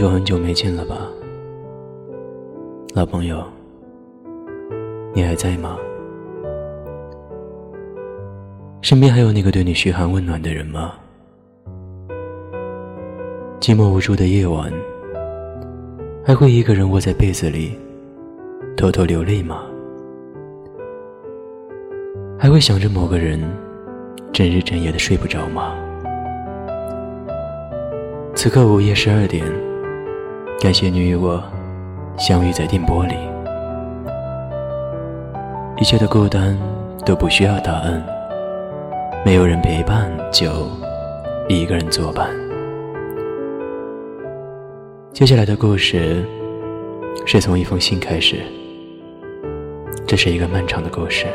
嘿，很久很久没见了吧，老朋友，你还在吗？身边还有那个对你嘘寒问暖的人吗？寂寞无助的夜晚，还会一个人窝在被子里偷偷流泪吗？还会想着某个人，整日整夜的睡不着吗？此刻午夜十二点，感谢你与我相遇在电波里。一切的孤单都不需要答案，没有人陪伴就一个人作伴。接下来的故事是从一封信开始，这是一个漫长的故事。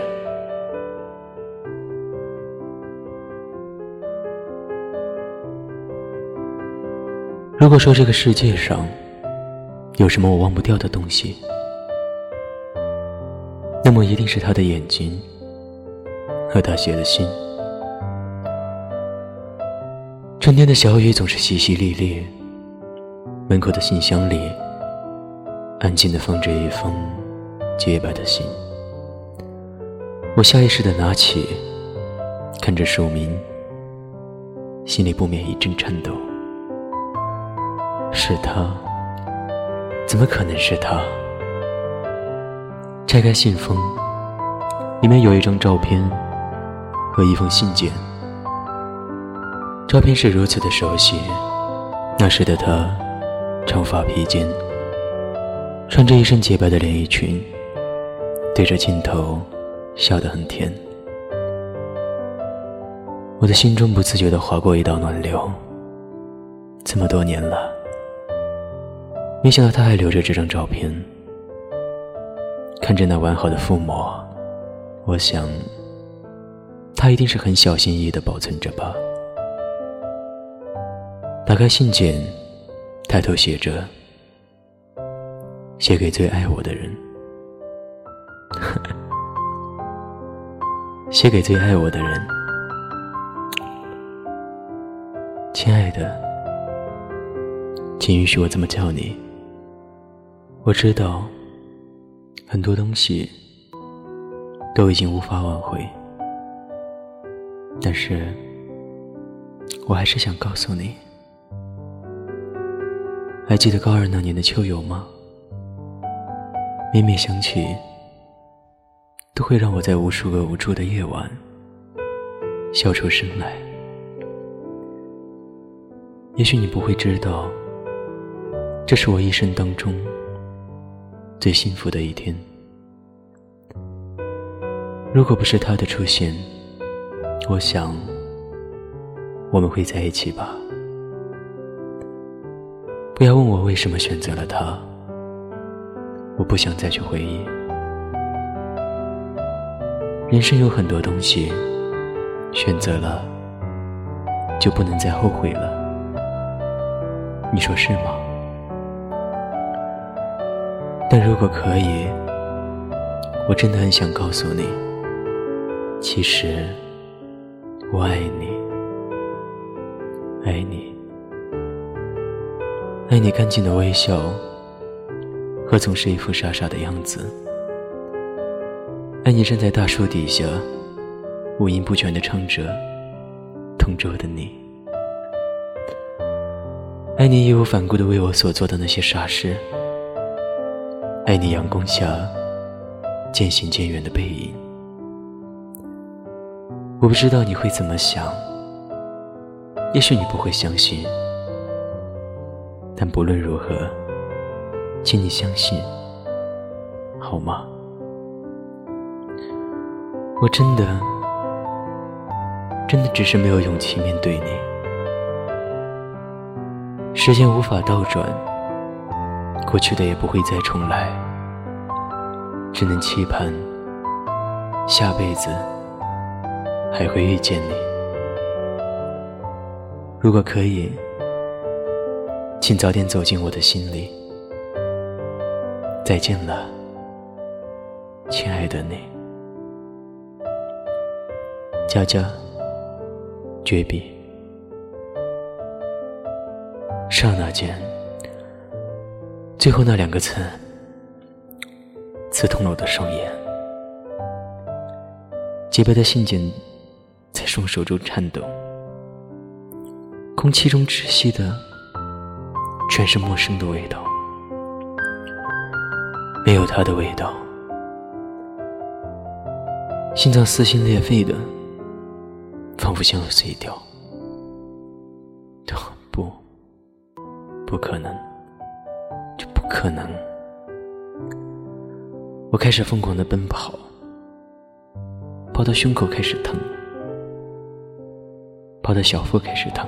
如果说这个世界上有什么我忘不掉的东西，那么一定是他的眼睛和他写的信。春天的小雨总是淅淅沥沥，门口的信箱里安静的放着一封洁白的信。我下意识的拿起，看着署名，心里不免一阵颤抖。是他？怎么可能是他？拆开信封，里面有一张照片和一封信件。照片是如此的熟悉，那时的他，长发披肩，穿着一身洁白的连衣裙，对着镜头笑得很甜。我的心中不自觉地划过一道暖流。这么多年了。没想到他还留着这张照片，看着那完好的覆膜，我想，他一定是很小心翼翼的保存着吧。打开信件，抬头写着：“写给最爱我的人，写给最爱我的人，亲爱的，请允许我这么叫你。”我知道，很多东西都已经无法挽回，但是我还是想告诉你，还记得高二那年的秋游吗？每每想起，都会让我在无数个无助的夜晚笑出声来。也许你不会知道，这是我一生当中。最幸福的一天，如果不是他的出现，我想我们会在一起吧。不要问我为什么选择了他，我不想再去回忆。人生有很多东西，选择了就不能再后悔了，你说是吗？但如果可以，我真的很想告诉你，其实我爱你，爱你，爱你干净的微笑和总是一副傻傻的样子，爱你站在大树底下五音不全的唱着《同桌的你》，爱你义无反顾的为我所做的那些傻事。爱你阳光下渐行渐远的背影，我不知道你会怎么想，也许你不会相信，但不论如何，请你相信，好吗？我真的，真的只是没有勇气面对你。时间无法倒转。过去的也不会再重来，只能期盼下辈子还会遇见你。如果可以，请早点走进我的心里。再见了，亲爱的你。佳佳，绝笔。刹那间，最后那两个字刺痛了我的双眼。洁白的信件在双手中颤抖，空气中窒息的全是陌生的味道，没有他的味道，心脏撕心裂肺的，仿佛想要碎掉。不，不可能，可能！我开始疯狂的奔跑，跑到胸口开始疼，跑到小腹开始疼，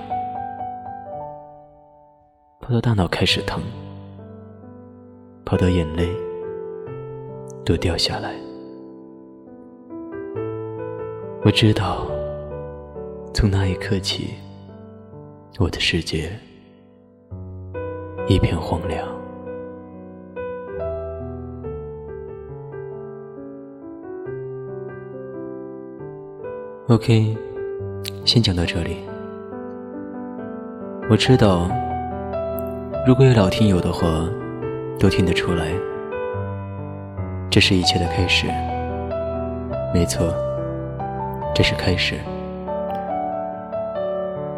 跑到大脑开始疼，跑到眼泪都掉下来。我知道，从那一刻起。我的世界一片荒凉。OK，先讲到这里。我知道，如果有老听友的话，都听得出来，这是一切的开始。没错，这是开始。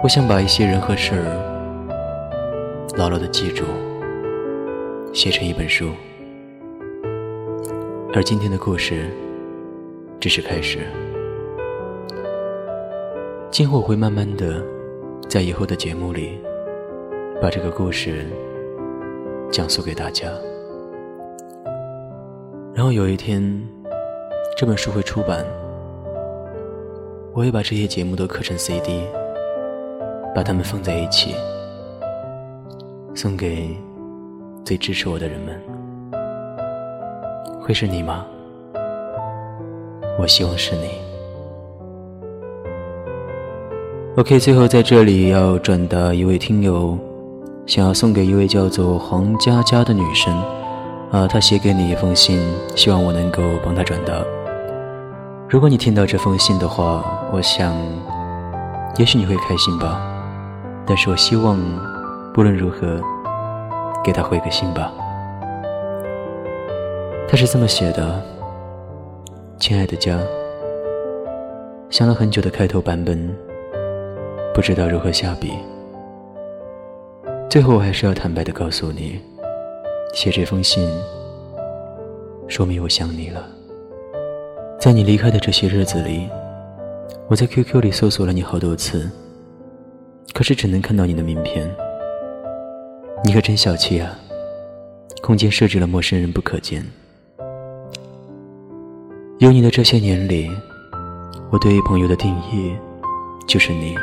我想把一些人和事儿牢牢的记住，写成一本书。而今天的故事只是开始，今后会慢慢的在以后的节目里把这个故事讲述给大家。然后有一天这本书会出版，我会把这些节目都刻成 CD。把它们放在一起，送给最支持我的人们。会是你吗？我希望是你。OK，最后在这里要转达一位听友，想要送给一位叫做黄佳佳的女生，啊，她写给你一封信，希望我能够帮她转达。如果你听到这封信的话，我想，也许你会开心吧。但是我希望，不论如何，给他回个信吧。他是这么写的：“亲爱的家，想了很久的开头版本，不知道如何下笔。最后我还是要坦白的告诉你，写这封信，说明我想你了。在你离开的这些日子里，我在 QQ 里搜索了你好多次。”可是只能看到你的名片，你可真小气啊！空间设置了陌生人不可见。有你的这些年里，我对于朋友的定义就是你。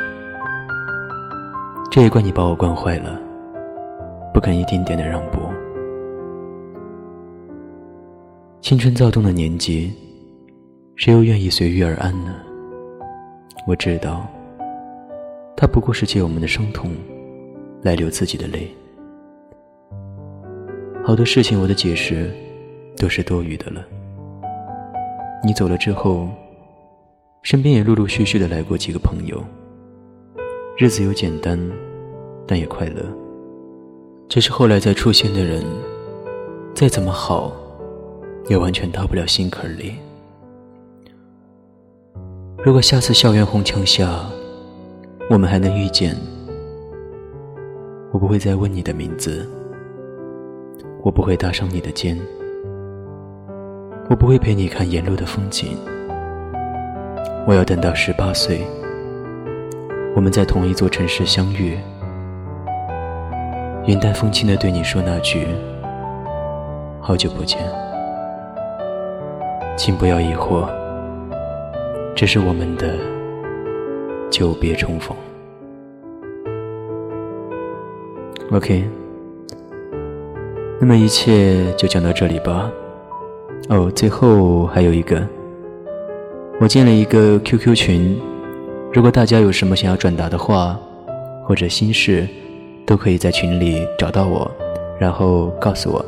这一关你把我惯坏了，不肯一丁点的让步。青春躁动的年纪，谁又愿意随遇而安呢？我知道。他不过是借我们的伤痛，来流自己的泪。好多事情，我的解释都是多余的了。你走了之后，身边也陆陆续续的来过几个朋友，日子有简单，但也快乐。只是后来再出现的人，再怎么好，也完全到不了心坎里。如果下次校园红墙下，我们还能遇见，我不会再问你的名字，我不会搭上你的肩，我不会陪你看沿路的风景。我要等到十八岁，我们在同一座城市相遇，云淡风轻的对你说那句“好久不见”，请不要疑惑，这是我们的。久别重逢。OK，那么一切就讲到这里吧。哦，最后还有一个，我建了一个 QQ 群，如果大家有什么想要转达的话或者心事，都可以在群里找到我，然后告诉我。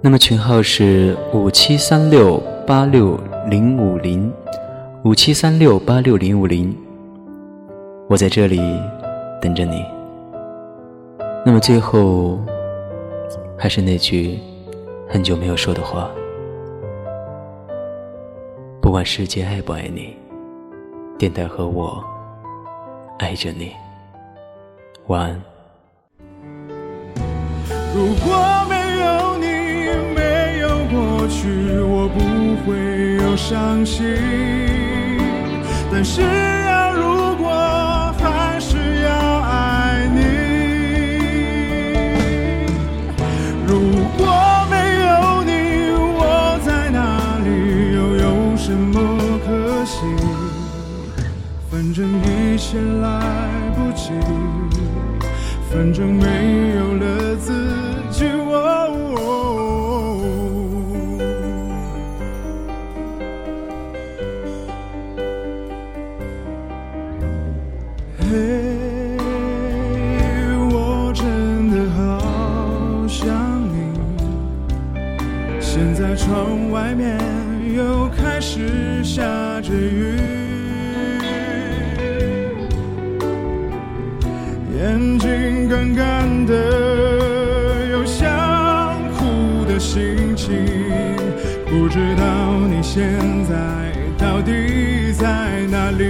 那么群号是五七三六八六零五零，五七三六八六零五零。我在这里等着你。那么最后，还是那句很久没有说的话：不管世界爱不爱你，电台和我爱着你。晚安。如果没有你，没有过去，我不会有伤心。但是反正一切来不及，反正没有了自己。嘿，我真的好想你。现在窗外面又开始下着雨，眼睛干干的，有想哭的心情。不知道你现在到底在哪里？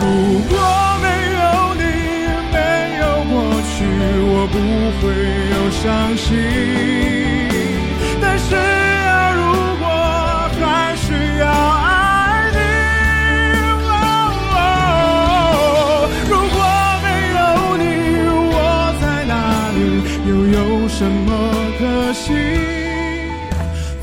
如果没有你，没有过去，我不会有伤心，